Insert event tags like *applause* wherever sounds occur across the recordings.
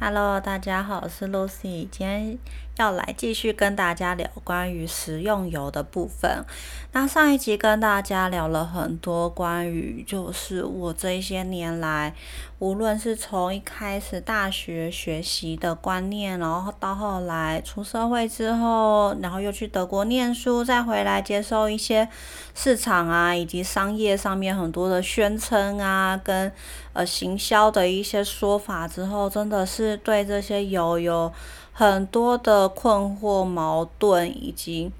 Hello，大家好，我是 Lucy，今天要来继续跟大家聊关于食用油的部分。那上一集跟大家聊了很多关于，就是我这些年来，无论是从一开始大学学习的观念，然后到后来出社会之后，然后又去德国念书，再回来接受一些市场啊以及商业上面很多的宣称啊，跟呃行销的一些说法之后，真的是对这些油有很多的困惑、矛盾，以及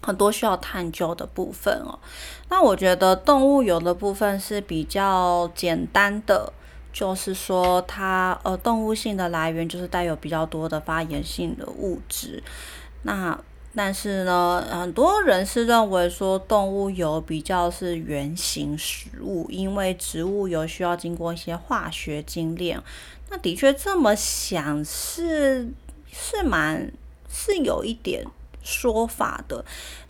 很多需要探究的部分哦。那我觉得动物油的部分是比较简单的，就是说它呃动物性的来源就是带有比较多的发炎性的物质。那但是呢，很多人是认为说动物油比较是原型食物，因为植物油需要经过一些化学精炼。那的确这么想是。是蛮是有一点说法的，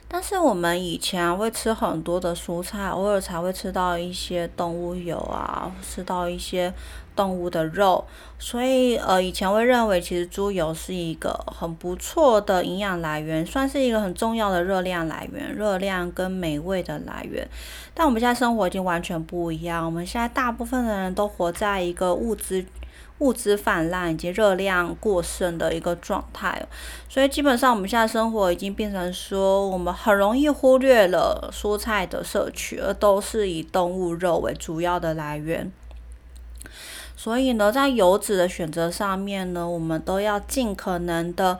但是我们以前会吃很多的蔬菜，偶尔才会吃到一些动物油啊，吃到一些动物的肉，所以呃以前会认为其实猪油是一个很不错的营养来源，算是一个很重要的热量来源，热量跟美味的来源。但我们现在生活已经完全不一样，我们现在大部分的人都活在一个物资。物资泛滥以及热量过剩的一个状态，所以基本上我们现在生活已经变成说，我们很容易忽略了蔬菜的摄取，而都是以动物肉为主要的来源。所以呢，在油脂的选择上面呢，我们都要尽可能的。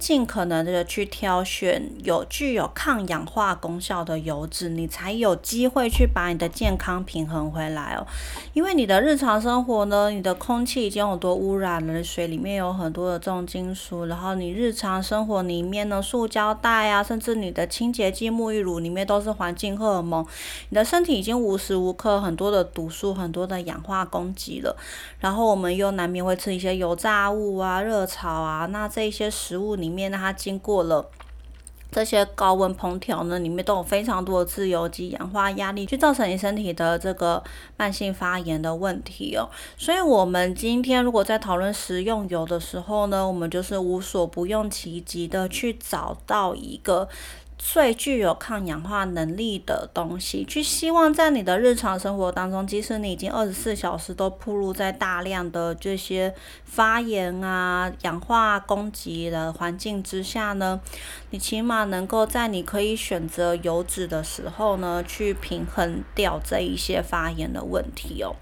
尽可能的去挑选有具有抗氧化功效的油脂，你才有机会去把你的健康平衡回来哦。因为你的日常生活呢，你的空气已经有多污染了，水里面有很多的重金属，然后你日常生活里面呢，塑胶袋啊，甚至你的清洁剂、沐浴乳里面都是环境荷尔蒙，你的身体已经无时无刻很多的毒素、很多的氧化攻击了。然后我们又难免会吃一些油炸物啊、热炒啊，那这些食物里里面呢，它经过了这些高温烹调呢，里面都有非常多的自由基、氧化压力，去造成你身体的这个慢性发炎的问题哦。所以，我们今天如果在讨论食用油的时候呢，我们就是无所不用其极的去找到一个。最具有抗氧化能力的东西，去希望在你的日常生活当中，即使你已经二十四小时都暴露在大量的这些发炎啊、氧化攻击的环境之下呢，你起码能够在你可以选择油脂的时候呢，去平衡掉这一些发炎的问题哦。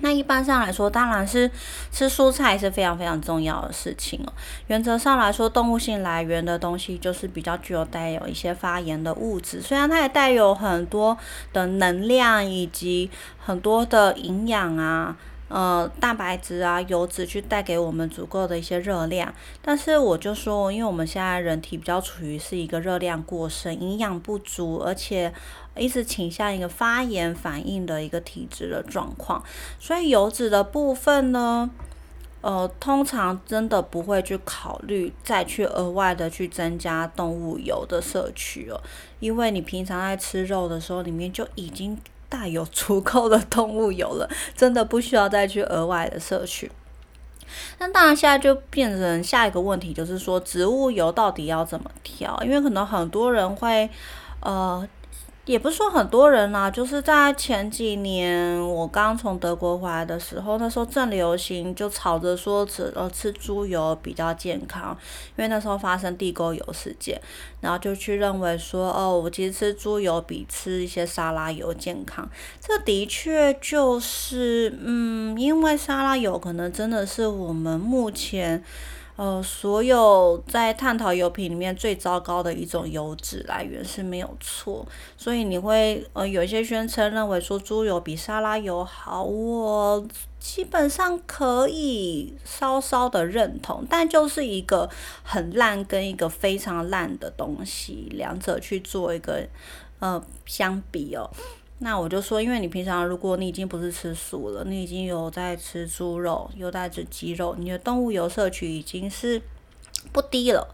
那一般上来说，当然是吃蔬菜是非常非常重要的事情哦。原则上来说，动物性来源的东西就是比较具有带有一些发炎的物质，虽然它也带有很多的能量以及很多的营养啊。呃，蛋白质啊，油脂去带给我们足够的一些热量，但是我就说，因为我们现在人体比较处于是一个热量过剩、营养不足，而且一直倾向一个发炎反应的一个体质的状况，所以油脂的部分呢，呃，通常真的不会去考虑再去额外的去增加动物油的摄取哦，因为你平常在吃肉的时候，里面就已经。带有足够的动物油了，真的不需要再去额外的摄取。那当然，现在就变成下一个问题，就是说植物油到底要怎么调？因为可能很多人会，呃。也不是说很多人啦，就是在前几年我刚从德国回来的时候，那时候正流行就吵着说吃呃吃猪油比较健康，因为那时候发生地沟油事件，然后就去认为说哦，我其实吃猪油比吃一些沙拉油健康。这的确就是嗯，因为沙拉油可能真的是我们目前。呃，所有在探讨油品里面最糟糕的一种油脂来源是没有错，所以你会呃有一些宣称认为说猪油比沙拉油好，我基本上可以稍稍的认同，但就是一个很烂跟一个非常烂的东西，两者去做一个呃相比哦。那我就说，因为你平常如果你已经不是吃素了，你已经有在吃猪肉，有在吃鸡肉，你的动物油摄取已经是不低了。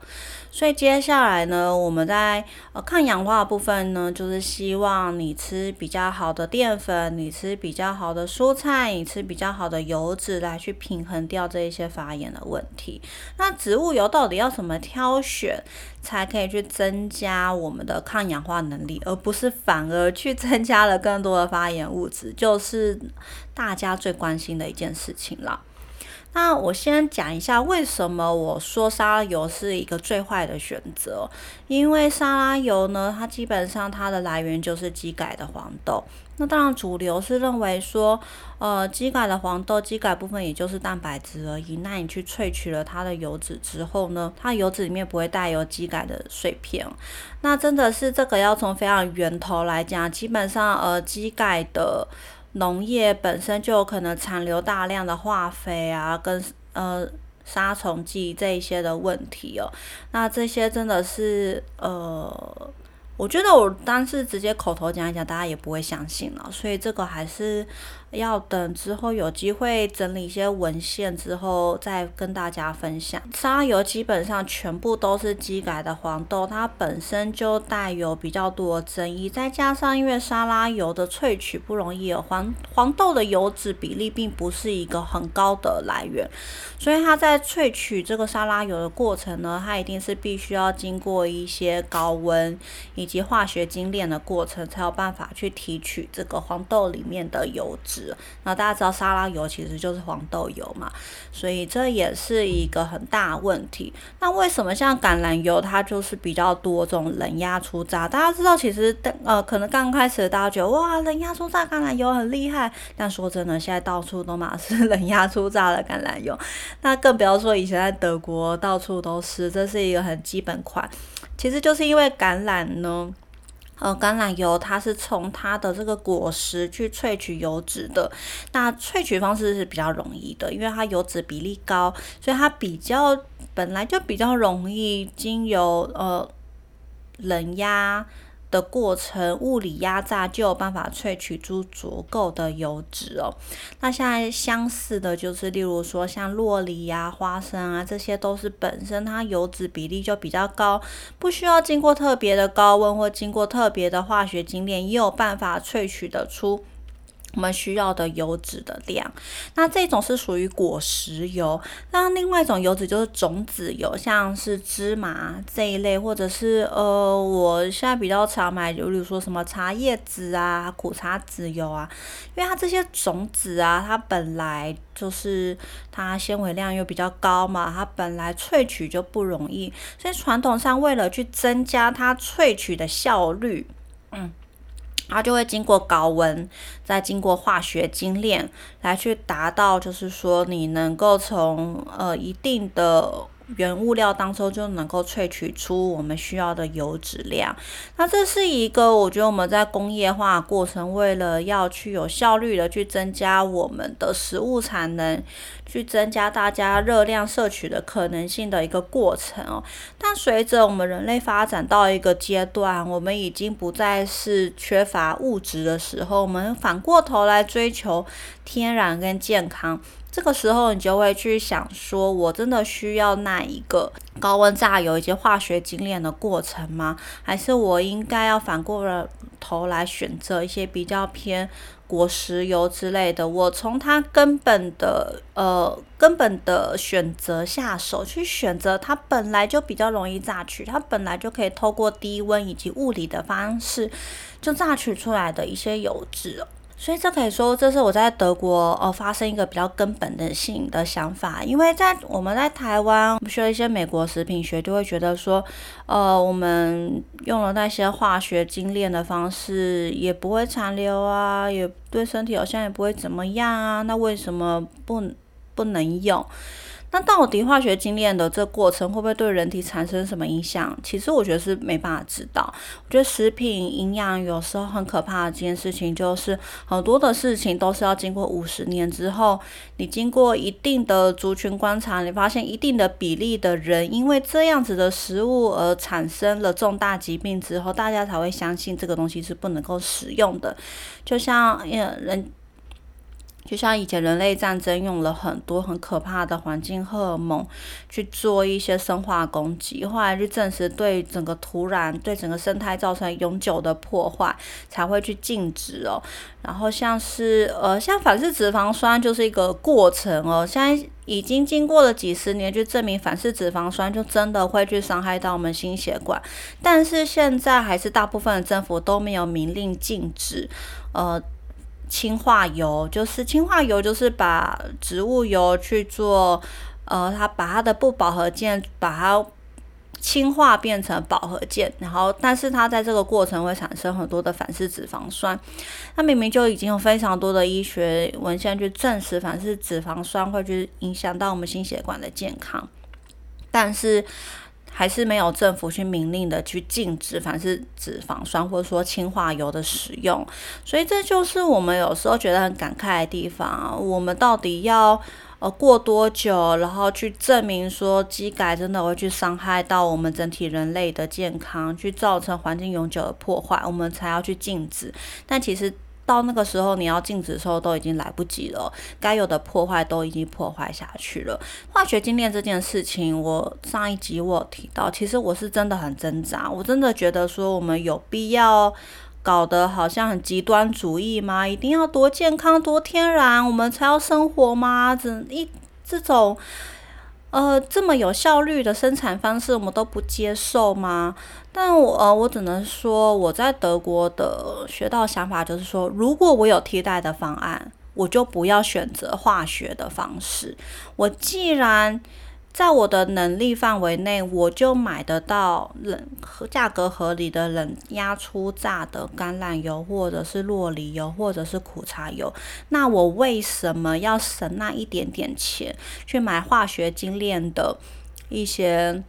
所以接下来呢，我们在呃抗氧化部分呢，就是希望你吃比较好的淀粉，你吃比较好的蔬菜，你吃比较好的油脂，来去平衡掉这一些发炎的问题。那植物油到底要怎么挑选，才可以去增加我们的抗氧化能力，而不是反而去增加了更多的发炎物质，就是大家最关心的一件事情了。那我先讲一下为什么我说沙拉油是一个最坏的选择，因为沙拉油呢，它基本上它的来源就是机改的黄豆。那当然主流是认为说，呃，机改的黄豆，机改部分也就是蛋白质而已。那你去萃取了它的油脂之后呢，它油脂里面不会带有机改的碎片。那真的是这个要从非常源头来讲，基本上呃，机改的。农业本身就有可能残留大量的化肥啊，跟呃杀虫剂这一些的问题哦。那这些真的是呃，我觉得我当时直接口头讲一讲，大家也不会相信了。所以这个还是。要等之后有机会整理一些文献之后再跟大家分享。沙拉油基本上全部都是机改的黄豆，它本身就带有比较多的争议，再加上因为沙拉油的萃取不容易，黄黄豆的油脂比例并不是一个很高的来源，所以它在萃取这个沙拉油的过程呢，它一定是必须要经过一些高温以及化学精炼的过程，才有办法去提取这个黄豆里面的油脂。那大家知道沙拉油其实就是黄豆油嘛，所以这也是一个很大问题。那为什么像橄榄油它就是比较多这种冷压出榨？大家知道其实呃可能刚开始大家觉得哇冷压出榨橄榄油很厉害，但说真的现在到处都嘛是 *laughs* 冷压出榨的橄榄油，那更不要说以前在德国到处都是，这是一个很基本款。其实就是因为橄榄呢。呃，橄榄油它是从它的这个果实去萃取油脂的，那萃取方式是比较容易的，因为它油脂比例高，所以它比较本来就比较容易经由呃冷压。的过程，物理压榨就有办法萃取出足够的油脂哦。那现在相似的就是，例如说像洛梨呀、花生啊，这些都是本身它油脂比例就比较高，不需要经过特别的高温或经过特别的化学精炼，也有办法萃取得出。我们需要的油脂的量，那这种是属于果实油。那另外一种油脂就是种子油，像是芝麻这一类，或者是呃，我现在比较常买，就比如说什么茶叶籽啊、苦茶籽油啊，因为它这些种子啊，它本来就是它纤维量又比较高嘛，它本来萃取就不容易，所以传统上为了去增加它萃取的效率，嗯。它就会经过高温，再经过化学精炼，来去达到，就是说你能够从呃一定的。原物料当中就能够萃取出我们需要的油脂量。那这是一个，我觉得我们在工业化过程，为了要去有效率的去增加我们的食物产能，去增加大家热量摄取的可能性的一个过程哦。但随着我们人类发展到一个阶段，我们已经不再是缺乏物质的时候，我们反过头来追求天然跟健康。这个时候，你就会去想说，我真的需要那一个高温榨油以及化学精炼的过程吗？还是我应该要反过了头来选择一些比较偏果实油之类的？我从它根本的呃根本的选择下手，去选择它本来就比较容易榨取，它本来就可以透过低温以及物理的方式就榨取出来的一些油脂。所以这可以说，这是我在德国呃发生一个比较根本的性的想法，因为在我们在台湾我们学了一些美国食品学，就会觉得说，呃，我们用了那些化学精炼的方式，也不会残留啊，也对身体好像也不会怎么样啊，那为什么不不能用？那到底化学精炼的这过程会不会对人体产生什么影响？其实我觉得是没办法知道。我觉得食品营养有时候很可怕的这件事情，就是很多的事情都是要经过五十年之后，你经过一定的族群观察，你发现一定的比例的人因为这样子的食物而产生了重大疾病之后，大家才会相信这个东西是不能够使用的。就像人。就像以前人类战争用了很多很可怕的环境荷尔蒙去做一些生化攻击，后来就证实对整个土壤、对整个生态造成永久的破坏，才会去禁止哦。然后像是呃，像反式脂肪酸就是一个过程哦，现在已经经过了几十年，就证明反式脂肪酸就真的会去伤害到我们心血管，但是现在还是大部分的政府都没有明令禁止，呃。氢化油就是氢化油，就是把植物油去做，呃，它把它的不饱和键把它氢化变成饱和键，然后但是它在这个过程会产生很多的反式脂肪酸。那明明就已经有非常多的医学文献去证实反式脂肪酸会去影响到我们心血管的健康，但是。还是没有政府去明令的去禁止凡是脂肪酸或者说氢化油的使用，所以这就是我们有时候觉得很感慨的地方。我们到底要呃过多久，然后去证明说机改真的会去伤害到我们整体人类的健康，去造成环境永久的破坏，我们才要去禁止？但其实。到那个时候，你要禁止的时候都已经来不及了，该有的破坏都已经破坏下去了。化学精炼这件事情，我上一集我有提到，其实我是真的很挣扎，我真的觉得说我们有必要搞得好像很极端主义吗？一定要多健康、多天然，我们才要生活吗？这一这种。呃，这么有效率的生产方式，我们都不接受吗？但我呃，我只能说，我在德国的学到想法就是说，如果我有替代的方案，我就不要选择化学的方式。我既然在我的能力范围内，我就买得到冷价格合理的冷压初榨的橄榄油，或者是洛梨油，或者是苦茶油。那我为什么要省那一点点钱去买化学精炼的一些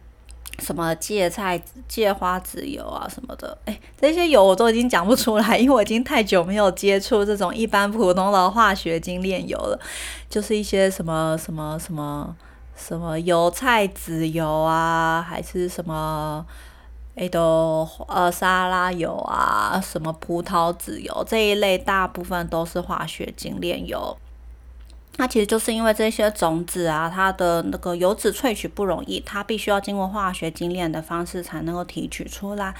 什么芥菜、芥花籽油啊什么的？诶，这些油我都已经讲不出来，因为我已经太久没有接触这种一般普通的化学精炼油了，就是一些什么什么。什么什么油菜籽油啊，还是什么诶都呃沙拉油啊，什么葡萄籽油这一类，大部分都是化学精炼油。那其实就是因为这些种子啊，它的那个油脂萃取不容易，它必须要经过化学精炼的方式才能够提取出来。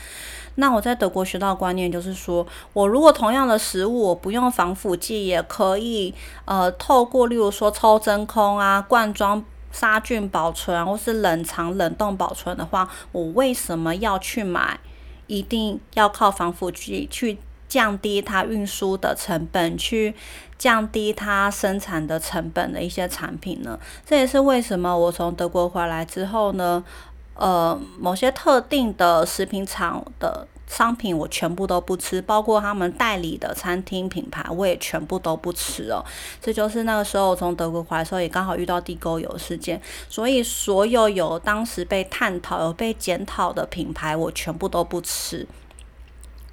那我在德国学到观念就是说，我如果同样的食物，我不用防腐剂，也可以呃透过例如说抽真空啊罐装。杀菌保存或是冷藏冷冻保存的话，我为什么要去买？一定要靠防腐剂去降低它运输的成本，去降低它生产的成本的一些产品呢？这也是为什么我从德国回来之后呢，呃，某些特定的食品厂的。商品我全部都不吃，包括他们代理的餐厅品牌，我也全部都不吃哦。这就是那个时候从德国回来的时候，也刚好遇到地沟油事件，所以所有有当时被探讨、有被检讨的品牌，我全部都不吃。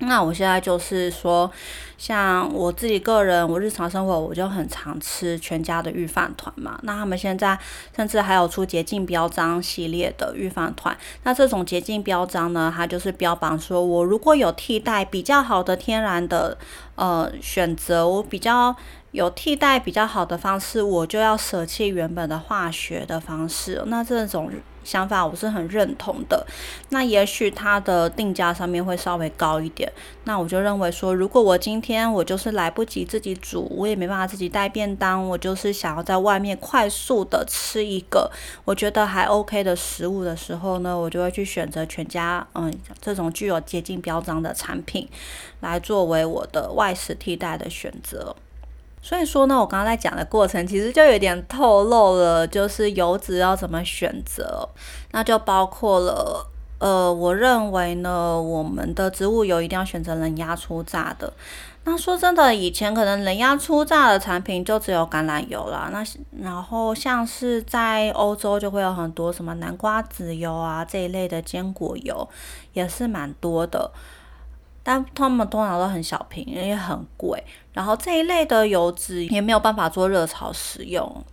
那我现在就是说，像我自己个人，我日常生活我就很常吃全家的御饭团嘛。那他们现在甚至还有出洁净标章系列的御饭团。那这种洁净标章呢，它就是标榜说我如果有替代比较好的天然的呃选择，我比较有替代比较好的方式，我就要舍弃原本的化学的方式。那这种。想法我是很认同的，那也许它的定价上面会稍微高一点，那我就认为说，如果我今天我就是来不及自己煮，我也没办法自己带便当，我就是想要在外面快速的吃一个我觉得还 OK 的食物的时候呢，我就会去选择全家嗯这种具有洁净标章的产品来作为我的外食替代的选择。所以说呢，我刚刚在讲的过程，其实就有点透露了，就是油脂要怎么选择，那就包括了，呃，我认为呢，我们的植物油一定要选择冷压初榨的。那说真的，以前可能冷压初榨的产品就只有橄榄油啦，那然后像是在欧洲就会有很多什么南瓜籽油啊这一类的坚果油，也是蛮多的。但他们通常都很小瓶，也很贵。然后这一类的油脂也没有办法做热炒使用。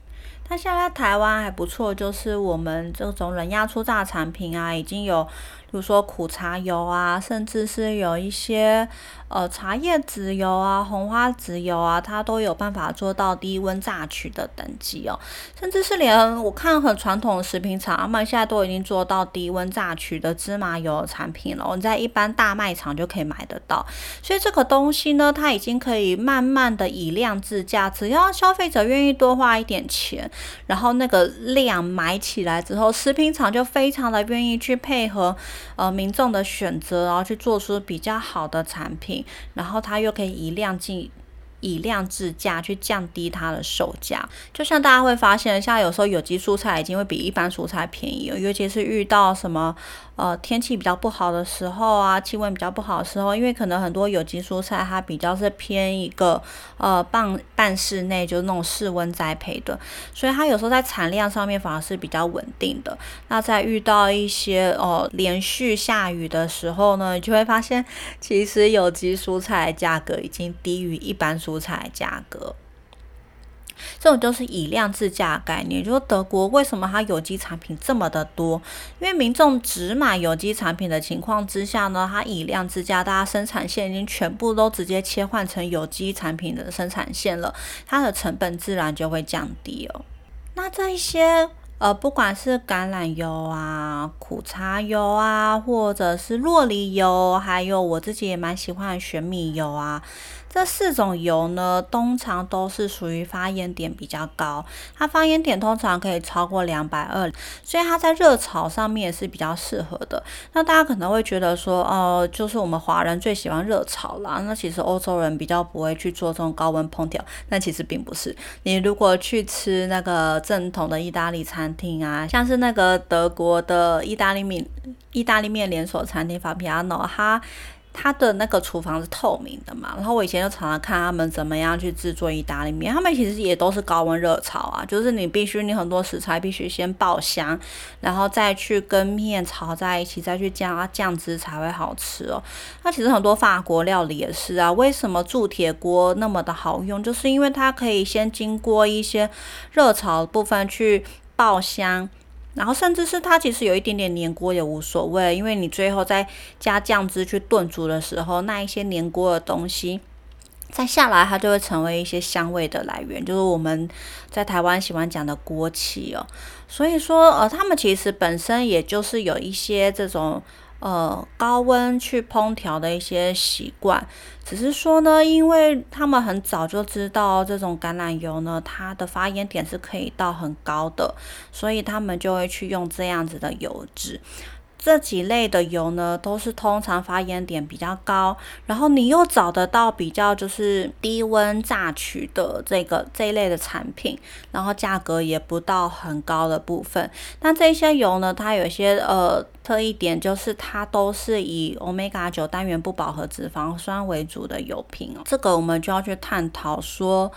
但现在台湾还不错，就是我们这种冷压初榨产品啊，已经有，比如说苦茶油啊，甚至是有一些呃茶叶籽油啊、红花籽油啊，它都有办法做到低温榨取的等级哦。甚至是连我看很传统的食品厂，他们现在都已经做到低温榨取的芝麻油产品了。我们在一般大卖场就可以买得到。所以这个东西呢，它已经可以慢慢的以量制价，只要消费者愿意多花一点钱，然后那个量买起来之后，食品厂就非常的愿意去配合呃民众的选择，然后去做出比较好的产品，然后它又可以以量计。以量制价去降低它的售价，就像大家会发现，像有时候有机蔬菜已经会比一般蔬菜便宜了，尤其是遇到什么呃天气比较不好的时候啊，气温比较不好的时候，因为可能很多有机蔬菜它比较是偏一个呃半半室内，就是那种室温栽培的，所以它有时候在产量上面反而是比较稳定的。那在遇到一些哦连续下雨的时候呢，你就会发现其实有机蔬菜价格已经低于一般。蔬蔬菜价格，这种就是以量制价概念。就说德国为什么它有机产品这么的多？因为民众只买有机产品的情况之下呢，它以量制价，大家生产线已经全部都直接切换成有机产品的生产线了，它的成本自然就会降低哦。那这一些。呃，不管是橄榄油啊、苦茶油啊，或者是洛梨油，还有我自己也蛮喜欢的玄米油啊，这四种油呢，通常都是属于发烟点比较高，它发烟点通常可以超过两百二，所以它在热炒上面也是比较适合的。那大家可能会觉得说，哦，就是我们华人最喜欢热炒啦，那其实欧洲人比较不会去做这种高温烹调，但其实并不是。你如果去吃那个正统的意大利餐，厅啊，像是那个德国的意大利面意大利面连锁餐厅 Fabiano，它它的那个厨房是透明的嘛，然后我以前就常常看他们怎么样去制作意大利面，他们其实也都是高温热炒啊，就是你必须你很多食材必须先爆香，然后再去跟面炒在一起，再去加酱汁才会好吃哦。那其实很多法国料理也是啊，为什么铸铁锅那么的好用，就是因为它可以先经过一些热炒部分去。爆香，然后甚至是它其实有一点点粘锅也无所谓，因为你最后再加酱汁去炖煮的时候，那一些粘锅的东西再下来，它就会成为一些香味的来源，就是我们在台湾喜欢讲的锅气哦。所以说，呃，他们其实本身也就是有一些这种。呃，高温去烹调的一些习惯，只是说呢，因为他们很早就知道这种橄榄油呢，它的发烟点是可以到很高的，所以他们就会去用这样子的油脂。这几类的油呢，都是通常发烟点比较高，然后你又找得到比较就是低温榨取的这个这一类的产品，然后价格也不到很高的部分。那这些油呢，它有些呃特异点，就是它都是以 omega 九单元不饱和脂肪酸为主的油品哦。这个我们就要去探讨说。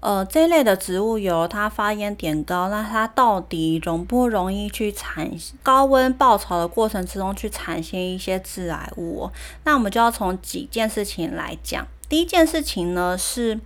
呃，这类的植物油，它发烟点高，那它到底容不容易去产高温爆炒的过程之中去产生一些致癌物？那我们就要从几件事情来讲。第一件事情呢是。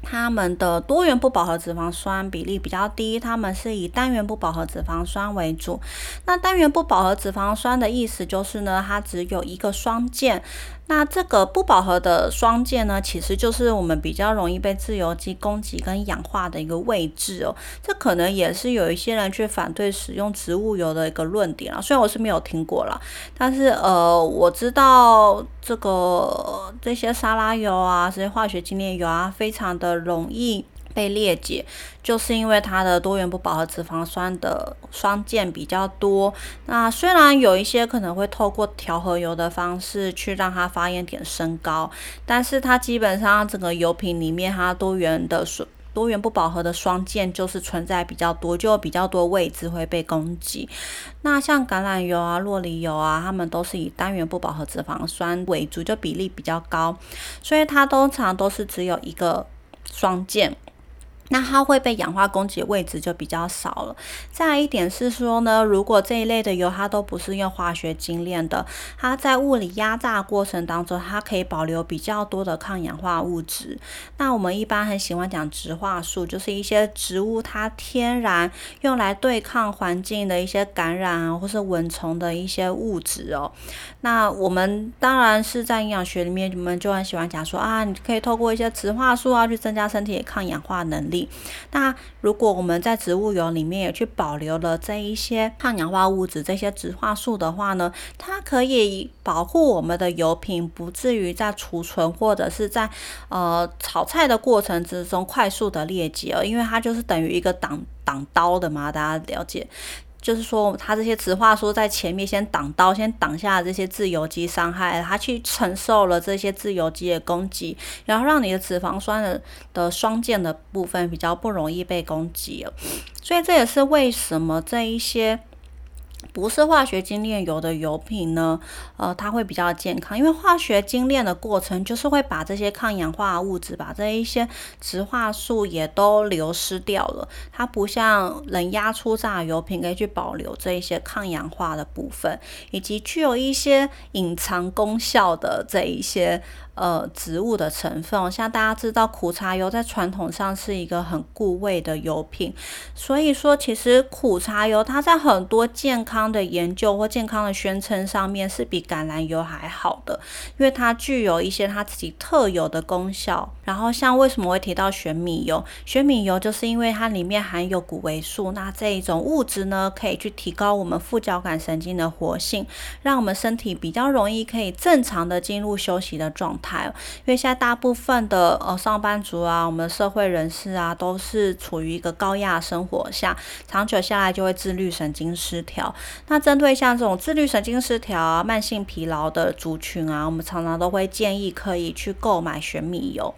它们的多元不饱和脂肪酸比例比较低，它们是以单元不饱和脂肪酸为主。那单元不饱和脂肪酸的意思就是呢，它只有一个双键。那这个不饱和的双键呢，其实就是我们比较容易被自由基攻击跟氧化的一个位置哦。这可能也是有一些人去反对使用植物油的一个论点啊。虽然我是没有听过了，但是呃，我知道这个这些沙拉油啊，这些化学精炼油啊，非常的容易。被裂解，就是因为它的多元不饱和脂肪酸的双键比较多。那虽然有一些可能会透过调和油的方式去让它发烟点升高，但是它基本上整个油品里面，它多元的双多元不饱和的双键就是存在比较多，就比较多位置会被攻击。那像橄榄油啊、洛梨油啊，它们都是以单元不饱和脂肪酸为主，就比例比较高，所以它通常都是只有一个双键。那它会被氧化攻击的位置就比较少了。再一点是说呢，如果这一类的油它都不是用化学精炼的，它在物理压榨过程当中，它可以保留比较多的抗氧化物质。那我们一般很喜欢讲植化素，就是一些植物它天然用来对抗环境的一些感染啊，或是蚊虫的一些物质哦。那我们当然是在营养学里面，我们就很喜欢讲说啊，你可以透过一些植化素啊，去增加身体的抗氧化能力。那如果我们在植物油里面也去保留了这一些抗氧化物质、这些植化素的话呢，它可以保护我们的油品不至于在储存或者是在呃炒菜的过程之中快速的裂解，因为它就是等于一个挡挡刀的嘛，大家了解。就是说，它这些植化说在前面先挡刀，先挡下这些自由基伤害，它去承受了这些自由基的攻击，然后让你的脂肪酸的的双键的部分比较不容易被攻击了。所以这也是为什么这一些。不是化学精炼油的油品呢，呃，它会比较健康，因为化学精炼的过程就是会把这些抗氧化物质，把这一些植化素也都流失掉了。它不像冷压初榨油品可以去保留这一些抗氧化的部分，以及具有一些隐藏功效的这一些。呃，植物的成分，像大家知道，苦茶油在传统上是一个很固味的油品，所以说，其实苦茶油它在很多健康的研究或健康的宣称上面是比橄榄油还好的，因为它具有一些它自己特有的功效。然后，像为什么会提到玄米油？玄米油就是因为它里面含有谷维素，那这一种物质呢，可以去提高我们副交感神经的活性，让我们身体比较容易可以正常的进入休息的状态。因为现在大部分的呃上班族啊，我们社会人士啊，都是处于一个高压生活下，长久下来就会自律神经失调。那针对像这种自律神经失调啊、慢性疲劳的族群啊，我们常常都会建议可以去购买玄米油。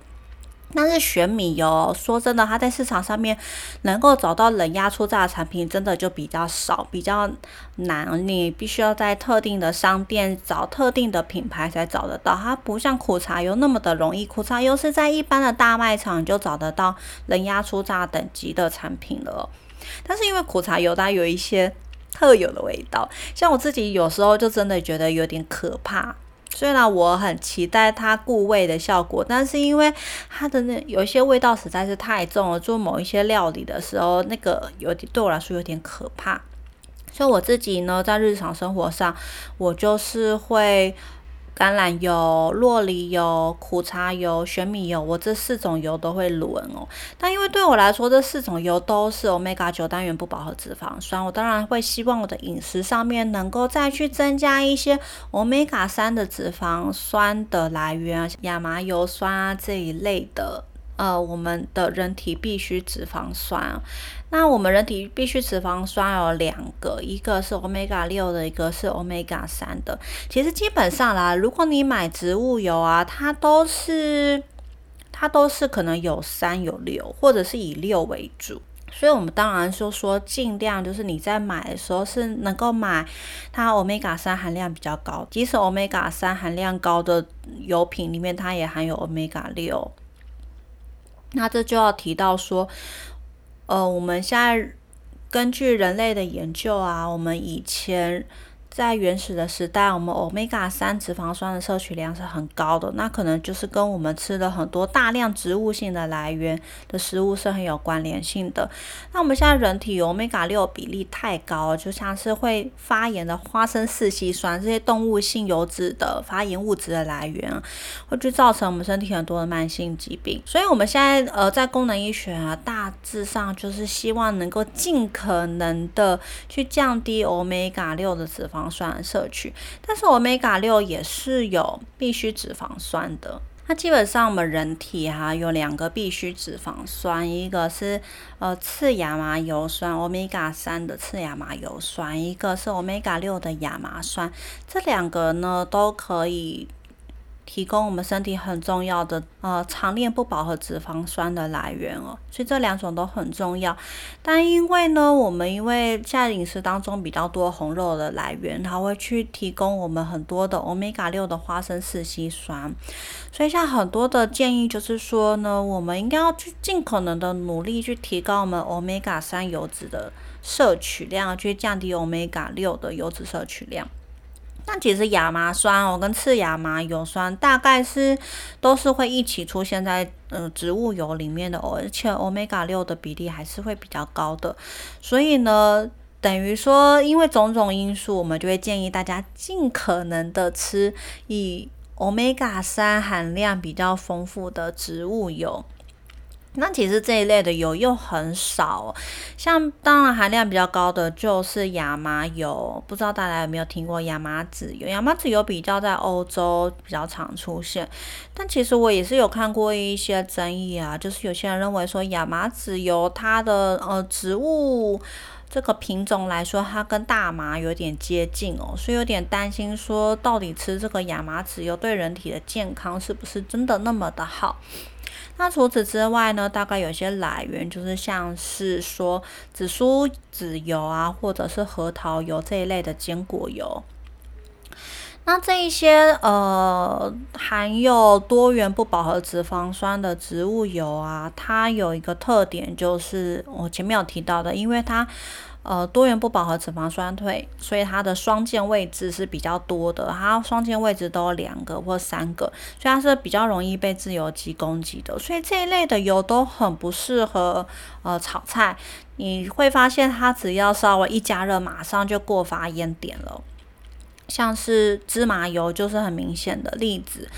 但是玄米油，说真的，它在市场上面能够找到冷压出榨的产品，真的就比较少，比较难。你必须要在特定的商店找特定的品牌才找得到。它不像苦茶油那么的容易，苦茶油是在一般的大卖场就找得到冷压出榨等级的产品了。但是因为苦茶油它有一些特有的味道，像我自己有时候就真的觉得有点可怕。虽然我很期待它固味的效果，但是因为它的那有一些味道实在是太重了，做某一些料理的时候，那个有点对我来说有点可怕。所以我自己呢，在日常生活上，我就是会。橄榄油、洛梨油、苦茶油、玄米油，我这四种油都会轮哦。但因为对我来说，这四种油都是 omega 九单元不饱和脂肪酸，我当然会希望我的饮食上面能够再去增加一些 omega 三的脂肪酸的来源，亚麻油酸啊这一类的。呃，我们的人体必需脂肪酸，那我们人体必需脂肪酸有两个，一个是 omega 六的，一个是 omega 三的。其实基本上啦，如果你买植物油啊，它都是它都是可能有三有六，或者是以六为主。所以，我们当然就说尽量就是你在买的时候是能够买它 omega 三含量比较高，即使 omega 三含量高的油品里面，它也含有 omega 六。那这就要提到说，呃，我们现在根据人类的研究啊，我们以前。在原始的时代，我们 omega 三脂肪酸的摄取量是很高的，那可能就是跟我们吃了很多大量植物性的来源的食物是很有关联性的。那我们现在人体 omega 六比例太高，就像是会发炎的花生四烯酸这些动物性油脂的发炎物质的来源，会去造成我们身体很多的慢性疾病。所以，我们现在呃在功能医学啊，大致上就是希望能够尽可能的去降低 omega 六的脂肪。肪酸摄取，但是 omega 六也是有必需脂肪酸的。那基本上我们人体哈有两个必需脂肪酸，一个是呃次亚麻油酸 omega 三的次亚麻油酸，一个是 omega 六的亚麻酸。这两个呢都可以。提供我们身体很重要的呃长链不饱和脂肪酸的来源哦，所以这两种都很重要。但因为呢，我们因为在饮食当中比较多红肉的来源，它会去提供我们很多的欧米伽六的花生四烯酸，所以像很多的建议就是说呢，我们应该要去尽可能的努力去提高我们欧米伽三油脂的摄取量，去降低欧米伽六的油脂摄取量。那其实亚麻酸哦跟次亚麻油酸大概是都是会一起出现在呃植物油里面的哦，而且欧米伽六的比例还是会比较高的，所以呢，等于说因为种种因素，我们就会建议大家尽可能的吃以欧米伽三含量比较丰富的植物油。那其实这一类的油又很少，像当然含量比较高的就是亚麻油，不知道大家有没有听过亚麻籽油？亚麻籽油比较在欧洲比较常出现，但其实我也是有看过一些争议啊，就是有些人认为说亚麻籽油它的呃植物这个品种来说，它跟大麻有点接近哦，所以有点担心说到底吃这个亚麻籽油对人体的健康是不是真的那么的好？那除此之外呢？大概有些来源就是像是说紫苏籽油啊，或者是核桃油这一类的坚果油。那这一些呃含有多元不饱和脂肪酸的植物油啊，它有一个特点，就是我前面有提到的，因为它。呃，多元不饱和脂肪酸退，所以它的双键位置是比较多的，它双键位置都有两个或三个，所以它是比较容易被自由基攻击的。所以这一类的油都很不适合呃炒菜，你会发现它只要稍微一加热，马上就过发烟点了。像是芝麻油就是很明显的例子。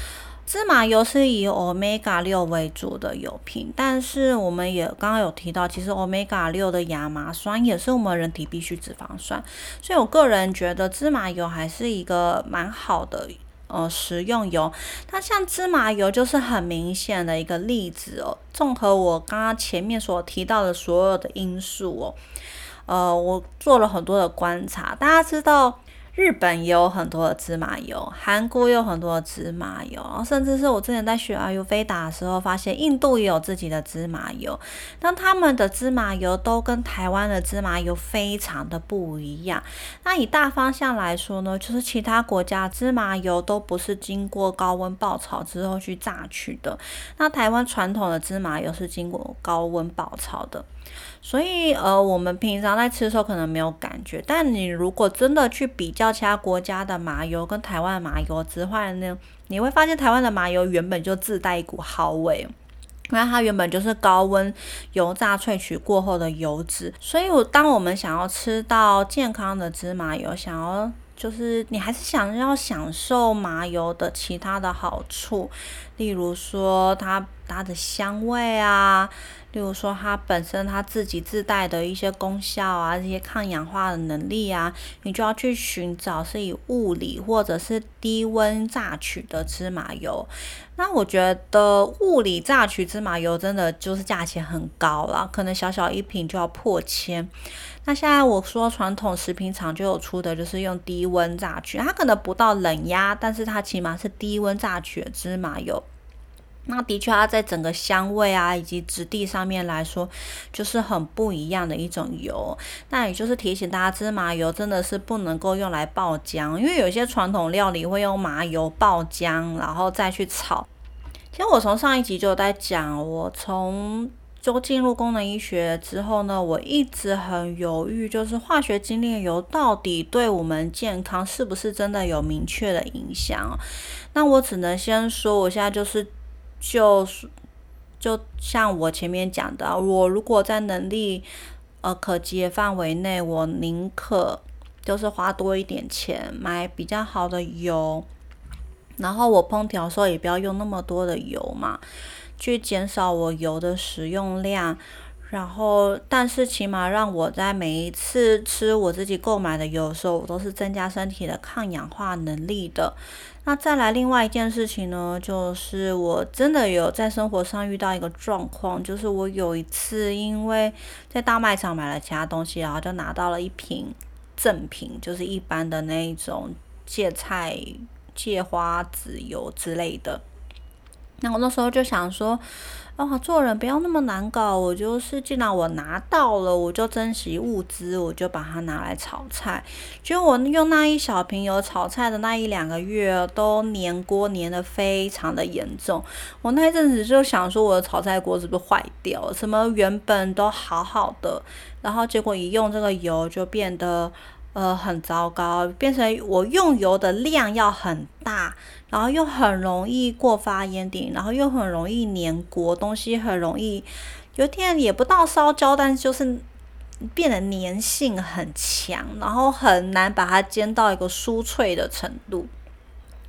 芝麻油是以 omega 六为主的油品，但是我们也刚刚有提到，其实 omega 六的亚麻酸也是我们人体必需脂肪酸，所以我个人觉得芝麻油还是一个蛮好的呃食用油。它像芝麻油就是很明显的一个例子哦。综合我刚刚前面所提到的所有的因素哦，呃，我做了很多的观察，大家知道。日本也有很多的芝麻油，韩国也有很多的芝麻油，甚至是我之前在学阿尤菲达的时候，发现印度也有自己的芝麻油。但他们的芝麻油都跟台湾的芝麻油非常的不一样。那以大方向来说呢，就是其他国家芝麻油都不是经过高温爆炒之后去榨取的，那台湾传统的芝麻油是经过高温爆炒的。所以，呃，我们平常在吃的时候可能没有感觉，但你如果真的去比较其他国家的麻油跟台湾麻油之后呢，你会发现台湾的麻油原本就自带一股蒿味，因为它原本就是高温油炸萃取过后的油脂。所以，我当我们想要吃到健康的芝麻油，想要就是你还是想要享受麻油的其他的好处，例如说它它的香味啊。例如说，它本身它自己自带的一些功效啊，这些抗氧化的能力啊，你就要去寻找是以物理或者是低温榨取的芝麻油。那我觉得物理榨取芝麻油真的就是价钱很高了，可能小小一瓶就要破千。那现在我说传统食品厂就有出的，就是用低温榨取，它可能不到冷压，但是它起码是低温榨取的芝麻油。那的确，它在整个香味啊以及质地上面来说，就是很不一样的一种油。那也就是提醒大家，芝麻油真的是不能够用来爆浆，因为有些传统料理会用麻油爆浆，然后再去炒。其实我从上一集就在讲，我从就进入功能医学之后呢，我一直很犹豫，就是化学精炼油到底对我们健康是不是真的有明确的影响？那我只能先说，我现在就是。就是，就像我前面讲的，我如果在能力呃可及的范围内，我宁可就是花多一点钱买比较好的油，然后我烹调的时候也不要用那么多的油嘛，去减少我油的使用量。然后，但是起码让我在每一次吃我自己购买的油的时候，我都是增加身体的抗氧化能力的。那再来另外一件事情呢，就是我真的有在生活上遇到一个状况，就是我有一次因为在大卖场买了其他东西，然后就拿到了一瓶赠品，就是一般的那一种芥菜芥花籽油之类的。那我那时候就想说。啊，做人不要那么难搞。我就是，既然我拿到了，我就珍惜物资，我就把它拿来炒菜。就我用那一小瓶油炒菜的那一两个月，都粘锅粘的非常的严重。我那一阵子就想说，我的炒菜锅是不是坏掉？什么原本都好好的，然后结果一用这个油就变得。呃，很糟糕，变成我用油的量要很大，然后又很容易过发烟顶，然后又很容易粘锅，东西很容易有点也不到烧焦，但是就是变得粘性很强，然后很难把它煎到一个酥脆的程度。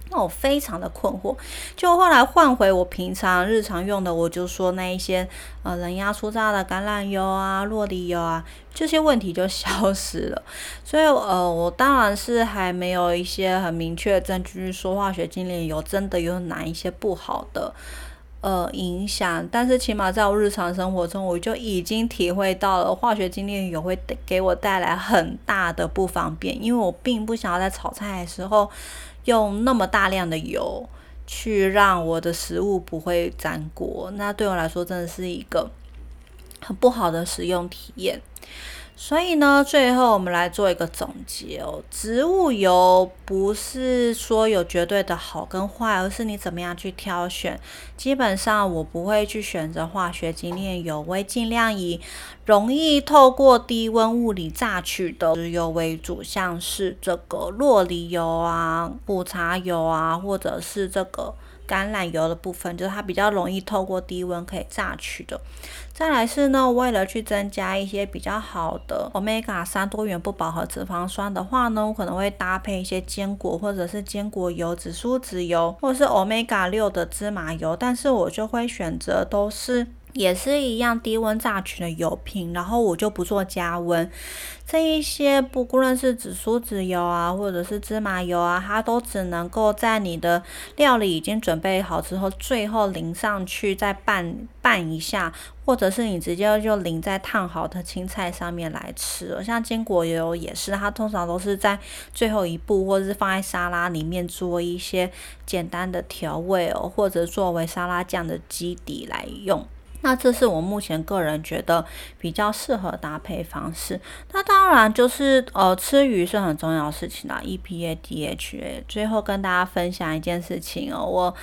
那我非常的困惑，就后来换回我平常日常用的，我就说那一些呃人压出榨的橄榄油啊、落地油啊，这些问题就消失了。所以呃，我当然是还没有一些很明确的证据说化学精炼油真的有哪一些不好的呃影响，但是起码在我日常生活中，我就已经体会到了化学精炼油会给我带来很大的不方便，因为我并不想要在炒菜的时候。用那么大量的油去让我的食物不会粘锅，那对我来说真的是一个很不好的使用体验。所以呢，最后我们来做一个总结哦。植物油不是说有绝对的好跟坏，而是你怎么样去挑选。基本上我不会去选择化学精炼油，我会尽量以容易透过低温物理榨取的植油为主，像是这个洛梨油啊、苦茶油啊，或者是这个。橄榄油的部分就是它比较容易透过低温可以榨取的。再来是呢，为了去增加一些比较好的 omega 三多元不饱和脂肪酸的话呢，我可能会搭配一些坚果或者是坚果油、紫苏籽油，或者是 omega 六的芝麻油，但是我就会选择都是。也是一样低温榨取的油品，然后我就不做加温。这一些不论是紫苏籽油啊，或者是芝麻油啊，它都只能够在你的料理已经准备好之后，最后淋上去再拌拌一下，或者是你直接就淋在烫好的青菜上面来吃。像坚果油也是，它通常都是在最后一步，或者是放在沙拉里面做一些简单的调味哦，或者作为沙拉酱的基底来用。那这是我目前个人觉得比较适合搭配方式。那当然就是呃，吃鱼是很重要的事情啦，EPA、DHA。最后跟大家分享一件事情哦，我。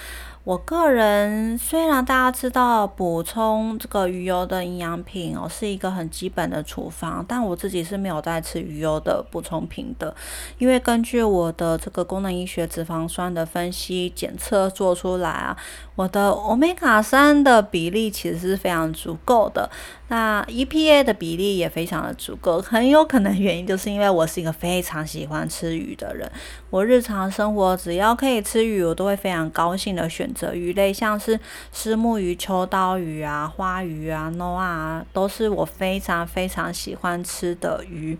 我个人虽然大家知道补充这个鱼油的营养品哦是一个很基本的处方，但我自己是没有在吃鱼油的补充品的，因为根据我的这个功能医学脂肪酸的分析检测做出来啊，我的欧米伽三的比例其实是非常足够的。那 EPA 的比例也非常的足够，很有可能原因就是因为我是一个非常喜欢吃鱼的人，我日常生活只要可以吃鱼，我都会非常高兴的选择鱼类，像是石目鱼、秋刀鱼啊、花鱼啊、诺啊，都是我非常非常喜欢吃的鱼。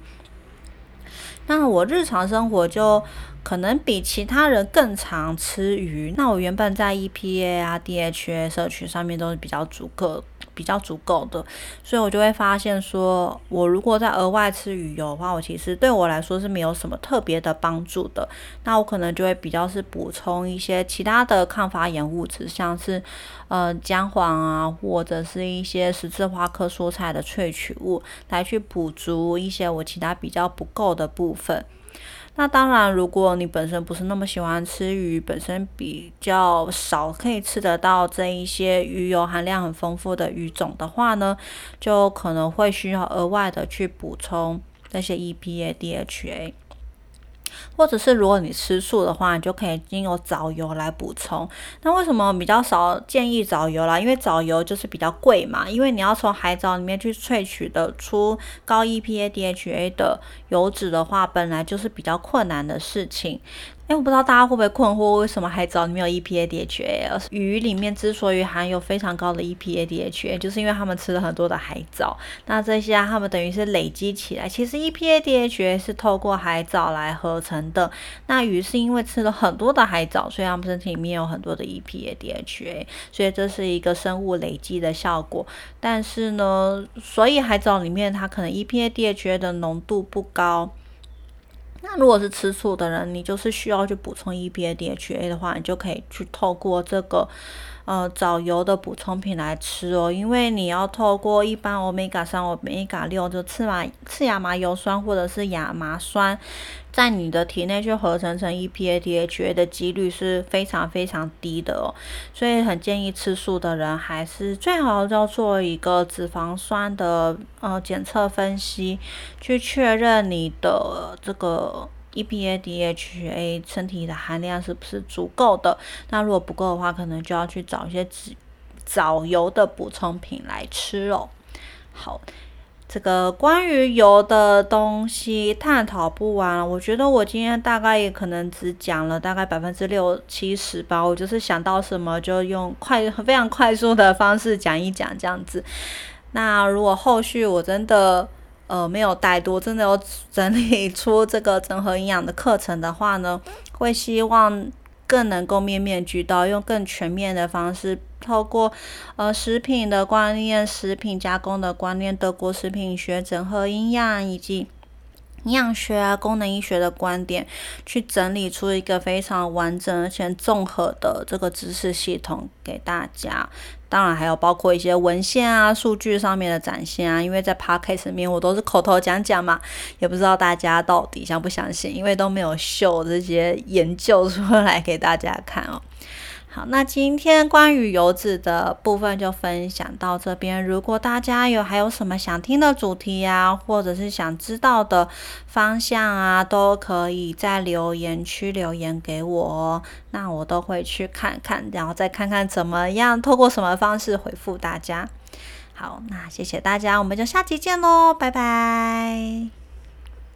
那我日常生活就可能比其他人更常吃鱼，那我原本在 EPA 啊、DHA 社区上面都是比较足够。比较足够的，所以我就会发现说，我如果在额外吃鱼油的话，我其实对我来说是没有什么特别的帮助的。那我可能就会比较是补充一些其他的抗发炎物质，像是呃姜黄啊，或者是一些十字花科蔬菜的萃取物，来去补足一些我其他比较不够的部分。那当然，如果你本身不是那么喜欢吃鱼，本身比较少可以吃得到这一些鱼油含量很丰富的鱼种的话呢，就可能会需要额外的去补充那些 EPA、DHA。或者是如果你吃素的话，你就可以经由藻油来补充。那为什么比较少建议藻油啦？因为藻油就是比较贵嘛，因为你要从海藻里面去萃取的出高 EPA、DHA 的油脂的话，本来就是比较困难的事情。哎，我不知道大家会不会困惑，为什么海藻里面有 EPA、DHA？而鱼里面之所以含有非常高的 EPA、DHA，就是因为他们吃了很多的海藻。那这些啊，他们等于是累积起来。其实 EPA、DHA 是透过海藻来合成的。那鱼是因为吃了很多的海藻，所以它们身体里面有很多的 EPA、DHA，所以这是一个生物累积的效果。但是呢，所以海藻里面它可能 EPA、DHA 的浓度不高。那如果是吃素的人，你就是需要去补充 EPA、DHA 的话，你就可以去透过这个呃藻油的补充品来吃哦。因为你要透过一般 Omega 三、Omega 六，就次麻次亚麻油酸或者是亚麻酸，在你的体内去合成成 EPA、DHA 的几率是非常非常低的哦。所以很建议吃素的人，还是最好要做一个脂肪酸的呃检测分析，去确认你的这个。EPA、DHA 身体的含量是不是足够的？那如果不够的话，可能就要去找一些脂藻油的补充品来吃哦。好，这个关于油的东西探讨不完，我觉得我今天大概也可能只讲了大概百分之六七十吧。我就是想到什么就用快非常快速的方式讲一讲这样子。那如果后续我真的呃，没有带多，真的有整理出这个整合营养的课程的话呢，会希望更能够面面俱到，用更全面的方式，透过呃食品的观念、食品加工的观念、德国食品学、整合营养以及。营养学啊，功能医学的观点，去整理出一个非常完整而且综合的这个知识系统给大家。当然还有包括一些文献啊、数据上面的展现啊。因为在 podcast 里面我都是口头讲讲嘛，也不知道大家到底相不相信，因为都没有秀这些研究出来给大家看哦。好，那今天关于油脂的部分就分享到这边。如果大家有还有什么想听的主题呀，或者是想知道的方向啊，都可以在留言区留言给我哦。那我都会去看看，然后再看看怎么样，透过什么方式回复大家。好，那谢谢大家，我们就下期见喽，拜拜。